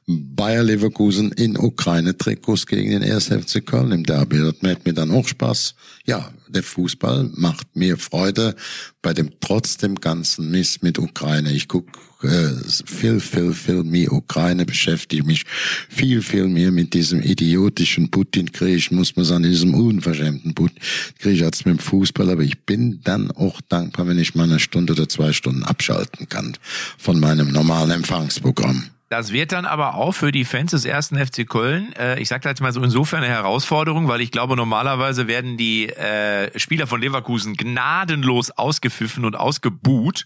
Bayer Leverkusen in Ukraine-Trikots gegen den 1. FC Köln im Derby. Das macht mir dann auch Spaß. Ja, der Fußball macht mir Freude bei dem trotz dem ganzen Mist mit Ukraine. Ich guck äh, viel, viel, viel mehr Ukraine, beschäftige mich viel, viel mehr mit diesem idiotischen Putin-Krieg, muss man sagen, diesem unverschämten Putin-Krieg als mit dem Fußball. Aber ich bin dann auch dankbar, wenn ich mal eine Stunde oder zwei Stunden abschalten kann von meinem normalen Empfangsprogramm. Das wird dann aber auch für die Fans des ersten FC Köln, äh, ich sage jetzt mal so insofern eine Herausforderung, weil ich glaube normalerweise werden die äh, Spieler von Leverkusen gnadenlos ausgepfiffen und ausgebuht.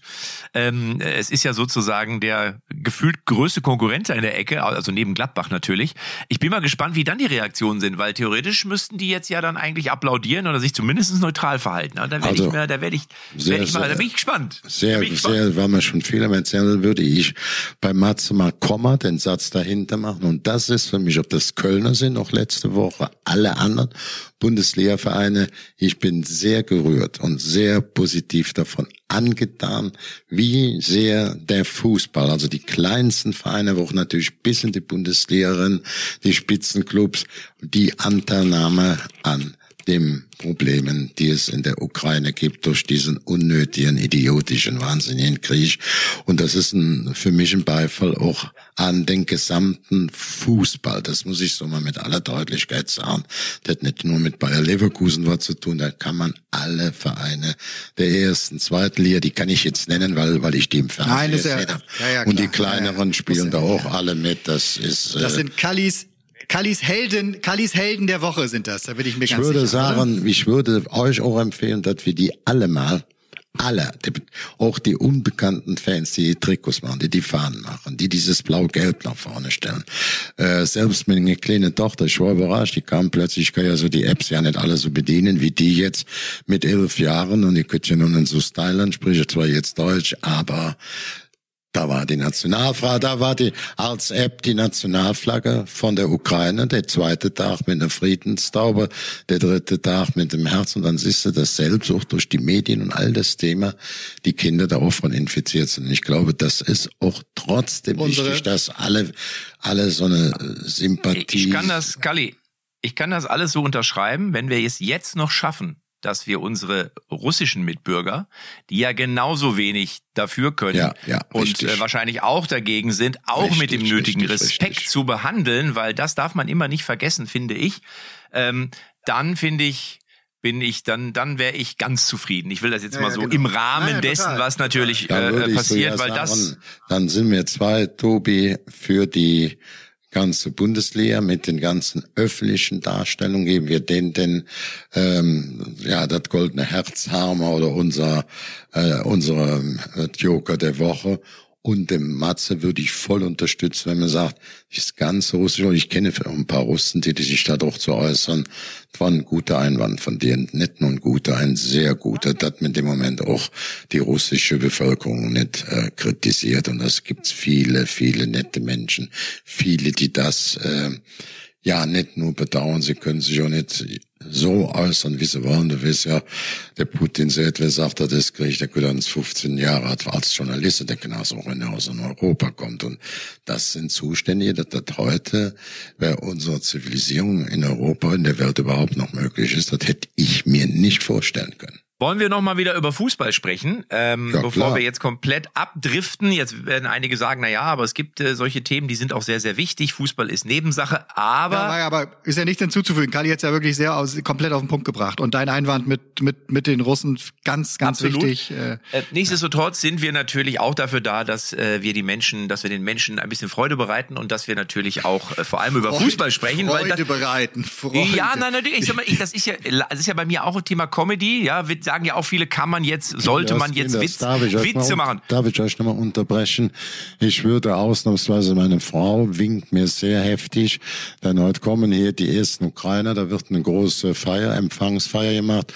Ähm, es ist ja sozusagen der gefühlt größte Konkurrent in der Ecke, also neben Gladbach natürlich. Ich bin mal gespannt, wie dann die Reaktionen sind, weil theoretisch müssten die jetzt ja dann eigentlich applaudieren oder sich zumindest neutral verhalten. Und da werde Also, ich mal, da werde ich, sehr, werd ich mal, sehr- da bin ich gespannt. Sehr, bin ich gespannt. sehr, weil man schon viel am erzählen würde ich bei Matze mal kommen Komma, den Satz dahinter machen. Und das ist für mich, ob das Kölner sind, auch letzte Woche, alle anderen Bundesliga-Vereine. Ich bin sehr gerührt und sehr positiv davon angetan, wie sehr der Fußball, also die kleinsten Vereine, wo auch natürlich bis in die Bundesliga, die Spitzenclubs, die Anteilnahme an dem Problemen, die es in der Ukraine gibt durch diesen unnötigen, idiotischen, wahnsinnigen Krieg. Und das ist ein, für mich ein Beifall auch an den gesamten Fußball. Das muss ich so mal mit aller Deutlichkeit sagen. Das hat nicht nur mit Bayer Leverkusen was zu tun. Da kann man alle Vereine der ersten, zweiten Liga, die kann ich jetzt nennen, weil, weil ich die im Fernsehen Nein, ist ja- gesehen habe. ja, ja, Und die kleineren spielen da auch alle mit. Das ist, Das äh, sind Kallis, Kallis Helden, Kallis Helden der Woche sind das. Da bin ich mir Ich ganz würde sicher. oder? sagen, ich würde euch auch empfehlen, dass wir die alle mal, alle, auch die unbekannten Fans, die die Trikots machen, die die Fahnen machen, die dieses Blau-Gelb nach vorne stellen. Äh, selbst meine kleine Tochter, ich war überrascht, die kam plötzlich, ich kann ja so die Apps ja nicht alle so bedienen wie die jetzt mit elf Jahren und ich könnte ja nun so stylen, spreche zwar jetzt Deutsch, aber da war die Nationalflagge, da war die als App die Nationalflagge von der Ukraine, der zweite Tag mit einer Friedenstaube, der dritte Tag mit dem Herz und dann siehst du das selbst auch durch die Medien und all das Thema, die Kinder da auch von infiziert sind. Ich glaube, das ist auch trotzdem Unsere- wichtig, dass alle, alle so eine äh, Sympathie. Ich kann das, Kalli, ich kann das alles so unterschreiben, wenn wir es jetzt noch schaffen, dass wir unsere russischen Mitbürger, die ja genauso wenig dafür können Ja, ja, und äh, wahrscheinlich auch dagegen sind, auch Richtig, mit dem nötigen richtig, Respekt richtig. zu behandeln, weil das darf man immer nicht vergessen, finde ich. Ähm, dann finde ich bin ich dann dann wäre ich ganz zufrieden. Ich will das jetzt Ja, mal ja, so genau. im Rahmen ja, dessen, total, was natürlich äh, passiert, weil das sagen, dann sind wir zwei, Tobi, für die ganze Bundesliga mit den ganzen öffentlichen Darstellungen geben wir denen den ähm, ja das goldene Herz haben oder unser äh, unsere äh, Joker der Woche und dem Matze würde ich voll unterstützen, wenn man sagt, das ganze Russische, und ich kenne ein paar Russen, die, sich da doch zu äußern, das war ein guter Einwand von dir, nicht nur ein guter, ein sehr guter, das mit dem Moment auch die russische Bevölkerung nicht äh, kritisiert. Und das gibt's viele, viele nette Menschen, viele, die das äh, ja nicht nur bedauern, sie können sich auch nicht so äußern, wie sie wollen. Du weißt ja, der Putin sagt, wer sagt, er das kriegt, der uns 15 Jahre alt als Journalist, der genauso auch wenn er aus in Europa kommt. Und das sind Zustände, dass das heute bei unserer Zivilisierung in Europa, in der Welt überhaupt noch möglich ist, das hätte ich mir nicht vorstellen können. Wollen wir noch mal wieder über Fußball sprechen, ähm, Ja, bevor klar. wir jetzt komplett abdriften? Jetzt werden einige sagen, na ja, aber es gibt äh, solche Themen, die sind auch sehr, sehr wichtig. Fußball ist Nebensache, aber Ja, aber ist ja nichts hinzuzufügen. Kali hat es ja wirklich sehr aus, komplett auf den Punkt gebracht. Und dein Einwand mit, mit, mit den Russen, ganz, ganz Absolut. wichtig. Äh, Äh, nichtsdestotrotz sind wir natürlich auch dafür da, dass äh, wir die Menschen, dass wir den Menschen ein bisschen Freude bereiten und dass wir natürlich auch äh, vor allem über Fußball sprechen, weil Freude das, bereiten. Freude. ja, nein, natürlich. Ich sag mal, ich, das ist ja, das ist ja bei mir auch ein Thema Comedy. Ja, wird sagen ja auch viele, kann man jetzt, sollte man jetzt Witz, Witze mal, machen. Darf ich euch nochmal unterbrechen? Ich würde ausnahmsweise, meine Frau winkt mir sehr heftig, denn heute kommen hier die ersten Ukrainer, da wird eine große Feier, Empfangsfeier gemacht.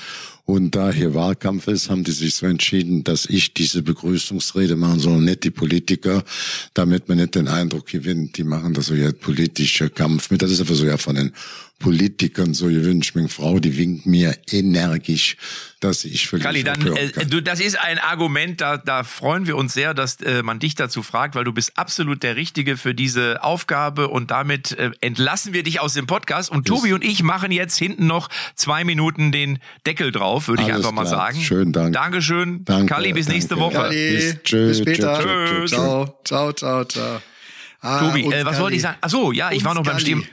Und da hier Wahlkampf ist, haben die sich so entschieden, dass ich diese Begrüßungsrede machen soll, nicht die Politiker, damit man nicht den Eindruck gewinnt, die machen das so ja politischer Kampf mit. Das ist einfach so ja von den Politikern so gewünscht. Meine Frau, die winkt mir energisch, dass ich für Kali, dann, äh, du, das ist ein Argument, da, da freuen wir uns sehr, dass äh, man dich dazu fragt, weil du bist absolut der Richtige für diese Aufgabe und damit äh, entlassen wir dich aus dem Podcast und Tobi und ich machen jetzt hinten noch zwei Minuten den Deckel drauf, würde ich einfach mal klar. sagen. Schönen Dank. Dankeschön. Danke, Kali, bis nächste danke. Woche. Kali, Bis- bis, tschö, später. tschö, tschö, tschö. Ciao, ciao, ciao, ciao. Ah, Tobi, äh, was wollte ich sagen? Ach so, ja, ich Uns war noch beim. Thema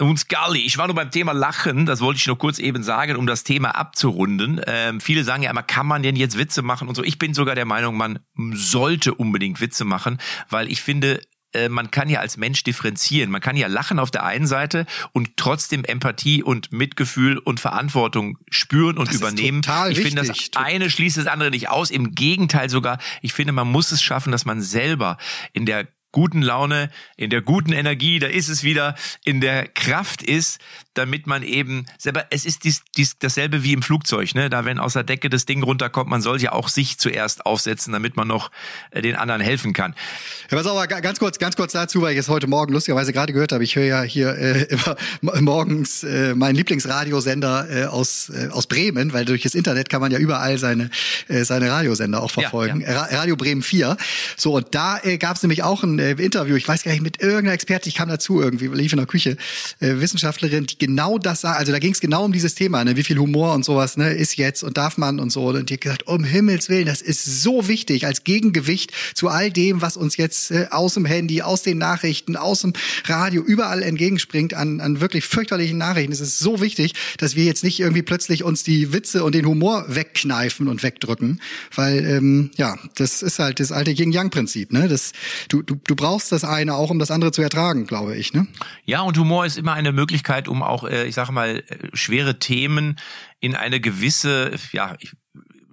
uns Galli. Ich war noch beim Thema Lachen, das wollte ich noch kurz eben sagen, um das Thema abzurunden. Ähm, viele sagen ja immer, kann man denn jetzt Witze machen und so. Ich bin sogar der Meinung, man sollte unbedingt Witze machen, weil ich finde, man kann ja als Mensch differenzieren. Man kann ja lachen auf der einen Seite und trotzdem Empathie und Mitgefühl und Verantwortung spüren und Das übernehmen. total ich finde, das eine schließt das andere nicht aus. Im Gegenteil sogar. Ich finde, man muss es schaffen, dass man selber in der guten Laune, in der guten Energie, da ist es wieder, in der Kraft ist, damit man eben selber, es ist dies, dies, dasselbe wie im Flugzeug, ne? Da wenn aus der Decke das Ding runterkommt, man soll ja auch sich zuerst aufsetzen, damit man noch äh, den anderen helfen kann. Ja, pass auf, ganz kurz, ganz kurz dazu, weil ich es heute Morgen lustigerweise gerade gehört habe. Ich höre ja hier äh, immer morgens äh, meinen Lieblingsradiosender äh, aus äh, aus Bremen, weil durch das Internet kann man ja überall seine äh, seine Radiosender auch verfolgen. Ja, ja. Radio Bremen 4. So und da äh, gab es nämlich auch ein äh, Interview. Ich weiß gar nicht mit irgendeiner Experte. Ich kam dazu irgendwie, lief in der Küche. Äh, Wissenschaftlerin, die genau das sah. Also da ging es genau um dieses Thema, ne? wie viel Humor und sowas ne ist jetzt und darf man und so. Und die hat gesagt, um Himmels willen, das ist so wichtig als Gegengewicht zu all dem, was uns jetzt äh, aus dem Handy, aus den Nachrichten, aus dem Radio überall entgegenspringt an, an wirklich fürchterlichen Nachrichten. Es ist so wichtig, dass wir jetzt nicht irgendwie plötzlich uns die Witze und den Humor wegkneifen und wegdrücken, weil ähm, ja, das ist halt das alte Yin-Yang-Prinzip. Ne? Du, du, du brauchst das eine auch, um das andere zu ertragen, glaube ich. Ne? Ja, und Humor ist immer eine Möglichkeit, um auch, äh, ich sage mal, äh, schwere Themen in eine gewisse, ja, ich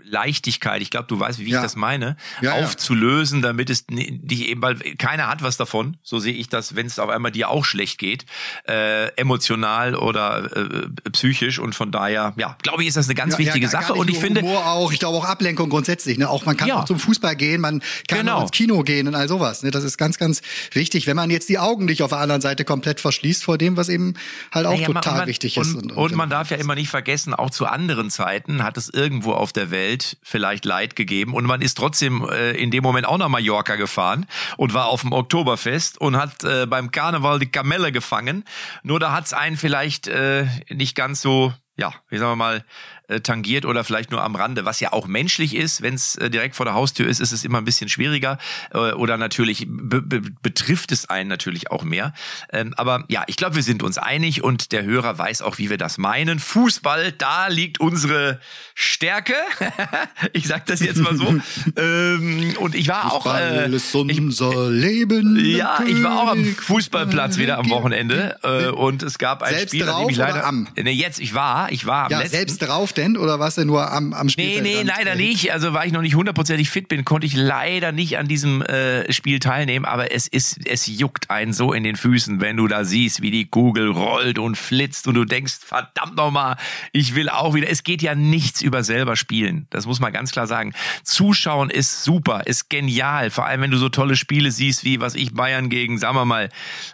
Leichtigkeit, ich glaube, du weißt, wie ja. ich das meine, ja, aufzulösen, damit es dich eben, weil keiner hat was davon, so sehe ich das, wenn es auf einmal dir auch schlecht geht, äh, emotional oder äh, psychisch und von daher, ja, glaube ich, ist das eine ganz wichtige Sache und ich finde Humor auch, ich glaube auch Ablenkung grundsätzlich, ne, auch man kann auch zum Fußball gehen, man kann genau. auch ins Kino gehen und all sowas, ne, das ist ganz, ganz wichtig, wenn man jetzt die Augen nicht auf der anderen Seite komplett verschließt vor dem, was eben halt auch total man, wichtig und, ist. Und, und, und man darf ja immer nicht vergessen, auch zu anderen Zeiten hat es irgendwo auf der Welt Welt vielleicht Leid gegeben und man ist trotzdem äh, in dem Moment auch nach Mallorca gefahren und war auf dem Oktoberfest und hat äh, beim Karneval die Kamelle gefangen. Nur da hat's einen vielleicht äh, nicht ganz so ja, wie sagen wir mal, äh, tangiert oder vielleicht nur am Rande, was ja auch menschlich ist. Wenn es äh, direkt vor der Haustür ist, ist es immer ein bisschen schwieriger äh, oder natürlich be be betrifft es einen natürlich auch mehr. Ähm, aber ja, ich glaube, wir sind uns einig und der Hörer weiß auch, wie wir das meinen. Fußball, da liegt unsere Stärke. ich sag das jetzt mal so. ähm, und ich war Fußball auch. Ist unser ich, Leben. Ja, ich war auch am Fußballplatz wieder am Wochenende und es gab ein Selbst Spiel, drauf ich leider. am? Nee, jetzt, ich war, ich war am ja, letzten. selbst drauf denn oder warst du nur am, am Spiel? Nee, nee, leider nicht. Also weil ich noch nicht hundertprozentig fit bin, konnte ich leider nicht an diesem äh, Spiel teilnehmen. Aber es ist, es juckt einen so in den Füßen, wenn du da siehst, wie die Kugel rollt und flitzt und du denkst, verdammt nochmal, ich will auch wieder. Es geht ja nichts über selber spielen. Das muss man ganz klar sagen. Zuschauen ist super, ist genial. Vor allem, wenn du so tolle Spiele siehst, wie was ich Bayern gegen, sagen wir mal,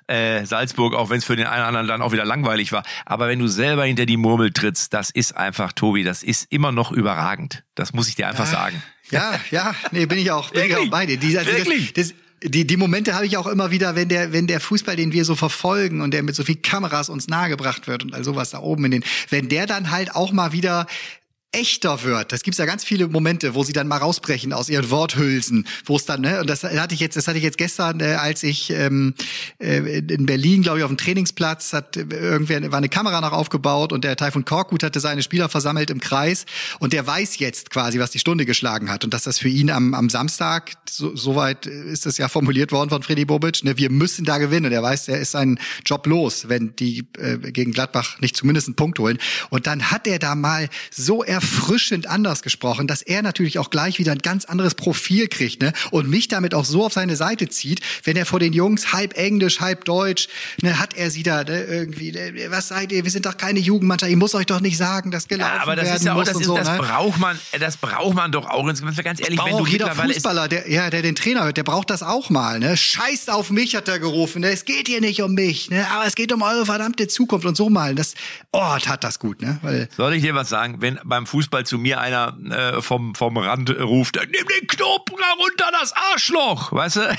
äh, Salzburg, auch wenn es für den einen oder anderen dann auch wieder langweilig war. Aber wenn du selber hinter die Murmel trittst, das ist einfach Tobi, das ist immer noch überragend. Das muss ich dir einfach ja, sagen. Ja, ja, nee, bin ich auch, bin ich auch bei dir. Die, also Wirklich? Das, das, die, die Momente habe ich auch immer wieder, wenn der, wenn der Fußball, den wir so verfolgen und der mit so viel Kameras uns nahegebracht wird und all sowas da oben in den, wenn der dann halt auch mal wieder echter wird. Das gibt's ja ganz viele Momente, wo sie dann mal rausbrechen aus ihren Worthülsen, wo es dann, ne, und das hatte ich jetzt, das hatte ich jetzt gestern, äh, als ich ähm, äh, in Berlin, glaube ich, auf dem Trainingsplatz, hat äh, irgendwer war eine Kamera noch aufgebaut und der Taifun Korkut hatte seine Spieler versammelt im Kreis und der weiß jetzt quasi, was die Stunde geschlagen hat und dass das für ihn am, am Samstag, so, soweit ist es ja formuliert worden von Freddy Bobic, ne, wir müssen da gewinnen und er weiß, er ist seinen Job los, wenn die äh, gegen Gladbach nicht zumindest einen Punkt holen und dann hat er da mal so er erfrischend anders gesprochen, dass er natürlich auch gleich wieder ein ganz anderes Profil kriegt, ne? Und mich damit auch so auf seine Seite zieht, wenn er vor den Jungs halb Englisch, halb Deutsch, ne, hat er sie da ne, irgendwie, ne, was seid ihr? Wir sind doch keine Jugendmannschaft. Ich muss euch doch nicht sagen, dass gelaufen ja, aber das ist ja auch, das, ist, so, das ne? braucht man, das braucht man doch auch. Insgesamt ganz ehrlich, wenn du auch jeder mittlerweile Fußballer, der, ja, der den Trainer hört, der braucht das auch mal, ne? Scheißt auf mich, hat er gerufen. Ne? Es geht hier nicht um mich, ne? Aber es geht um eure verdammte Zukunft und so mal. Das, oh, tat das gut, ne? Weil Soll ich dir was sagen? Wenn beim Fußball zu mir einer äh, vom, vom Rand ruft, nimm den Knoten runter, das Arschloch, weißt du?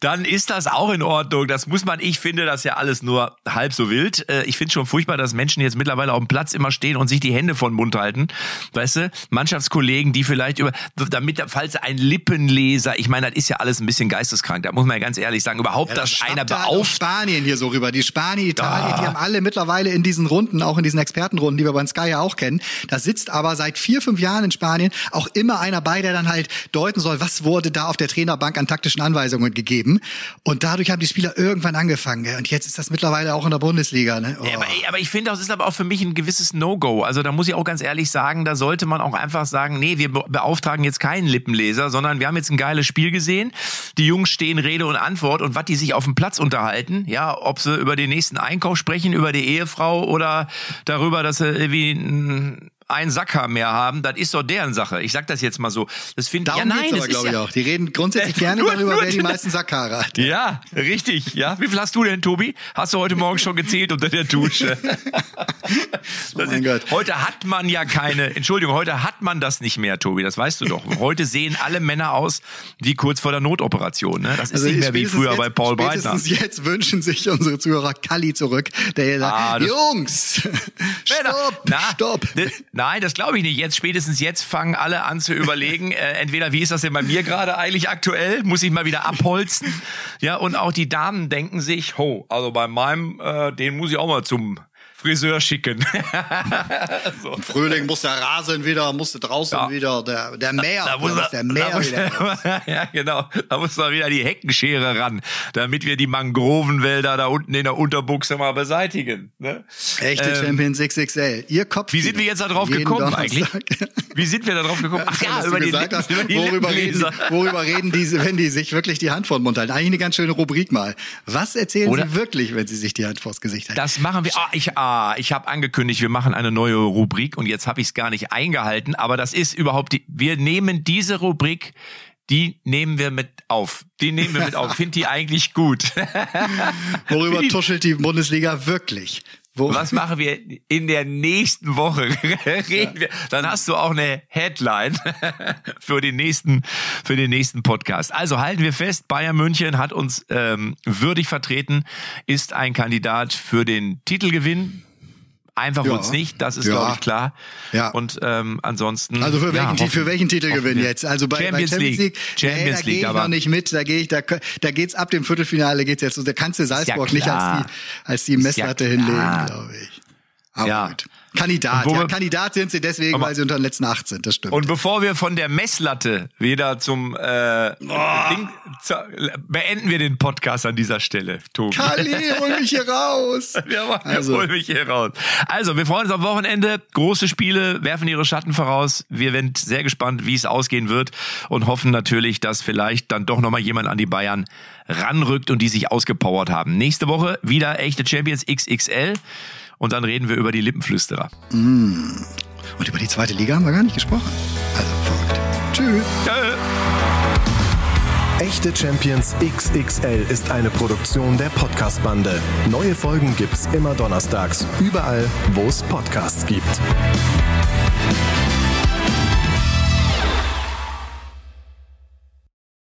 Dann ist das auch in Ordnung. Das muss man, ich finde das ja alles nur halb so wild. Äh, ich finde schon furchtbar, dass Menschen jetzt mittlerweile auf dem Platz immer stehen und sich die Hände von den Mund halten. Weißt du? Mannschaftskollegen, die vielleicht über, damit, falls ein Lippenleser, ich meine, das ist ja alles ein bisschen geisteskrank, da muss man ja ganz ehrlich sagen, überhaupt, ja, das dass einer beauftragt. Spanien hier so rüber. Die Spanier, Italien, ah. die haben alle mittlerweile in diesen Runden, auch in diesen Expertenrunden, die wir bei Sky ja auch kennen, da sitzt aber seit vier, fünf Jahren in Spanien auch immer einer bei, der dann halt deuten soll, was wurde da auf der Trainerbank an taktischen Anweisungen gegeben. Und dadurch haben die Spieler irgendwann angefangen. Und jetzt ist das mittlerweile auch in der Bundesliga. Ne? Oh. Ja, aber, aber, ich finde, das ist aber auch für mich ein gewisses No-Go. Also da muss ich auch ganz ehrlich sagen, da sollte man auch einfach sagen, nee, wir beauftragen jetzt keinen Lippenleser, sondern wir haben jetzt ein geiles Spiel gesehen. Die Jungs stehen Rede und Antwort und was die sich auf dem Platz unterhalten, ja, ob sie über den nächsten Einkauf sprechen, über die Ehefrau oder darüber, dass sie irgendwie ein Sackhaar mehr haben, das ist doch deren Sache. Ich sag das jetzt mal so. Das finde Darum ja, nein, aber, glaube ich, ja, auch. Die reden grundsätzlich gerne Nur- darüber, nur- wer die meisten Sackhaare hat. Ja, richtig. Ja, wie viel hast du denn, Tobi? Hast du heute Morgen schon gezählt unter der Dusche? Das mein ist, Gott. heute hat man ja keine, Entschuldigung, heute hat man das nicht mehr, Tobi, das weißt du doch. Heute sehen alle Männer aus wie kurz vor der Notoperation. Ne? Das ist nicht mehr wie früher jetzt, bei Paul Breitner. Jetzt wünschen sich unsere Zuhörer Kalli zurück, der hier sagt, Ah, Jungs, stopp, Na, stopp. Nein, das glaube ich nicht. Jetzt spätestens jetzt fangen alle an zu überlegen, äh, entweder wie ist das denn bei mir gerade eigentlich aktuell? Muss ich mal wieder abholzen? Ja, und auch die Damen denken sich, ho, also bei meinem, äh, den muss ich auch mal zum Friseur schicken. Frühling muss der Rasen wieder, musste draußen Ja. wieder, der, der Meer, Da muss, muss er, der Meer da muss, wieder. ja, genau. Da muss da wieder die Heckenschere ran, damit wir die Mangrovenwälder da unten in der Unterbuchse mal beseitigen. Ne? Echte Ähm, Champions XXL. Ihr Kopf. Wie sind wir jetzt da drauf gekommen eigentlich? Wie sind wir da drauf gekommen? Ach ja, über gesagt Lippen, hast, über die worüber, reden, worüber reden diese, wenn die sich wirklich die Hand vor den Mund halten? Eigentlich eine ganz schöne Rubrik mal. Was erzählen Oder? sie wirklich, wenn sie sich die Hand vors Gesicht halten? Das machen wir. Ah, ich, ah, ich habe angekündigt, wir machen eine neue Rubrik und jetzt habe ich es gar nicht eingehalten. Aber das ist überhaupt die. Wir nehmen diese Rubrik. Die nehmen wir mit auf. Die nehmen wir mit auf. Find die eigentlich gut. Worüber tuschelt die Bundesliga wirklich? Wo, Was machen wir in der nächsten Woche? Reden wir. Dann hast du auch eine Headline für den nächsten, für den nächsten Podcast. Also halten wir fest, Bayern München hat uns ähm, würdig vertreten, ist ein Kandidat für den Titelgewinn. Einfach Ja. uns nicht, das ist Ja. glaube ich klar. Ja. Und ähm, ansonsten. Also für welchen, ja, für welchen Titelgewinn hoffen wir. jetzt? Also bei Champions, bei Champions League, Champions nee, da League, gehe ich aber noch nicht mit. Da gehe ich, da, da geht's ab dem Viertelfinale geht's jetzt. Da kannst du Salzburg nicht als die, als die Messlatte hinlegen, glaube ich. Aber Ja. gut. Kandidat, ja, Kandidat sind sie deswegen, weil sie unter den letzten acht sind. Das stimmt. Und bevor wir von der Messlatte wieder zum äh, Ding, zu, beenden wir den Podcast an dieser Stelle, Tobi. Kali, hol mich hier raus. Wir wollen, Also. hol mich hier raus. Also, wir freuen uns am Wochenende. Große Spiele werfen ihre Schatten voraus. Wir sind sehr gespannt, wie es ausgehen wird und hoffen natürlich, dass vielleicht dann doch nochmal jemand an die Bayern ranrückt und die sich ausgepowert haben. Nächste Woche wieder echte Champions XXL und dann reden wir über die Lippenflüsterer. Und über die zweite Liga haben wir gar nicht gesprochen. Also verrückt. Tschüss. Tschö. Echte Champions XXL ist eine Produktion der Podcast-Bande. Neue Folgen gibt's immer donnerstags, überall, wo es Podcasts gibt.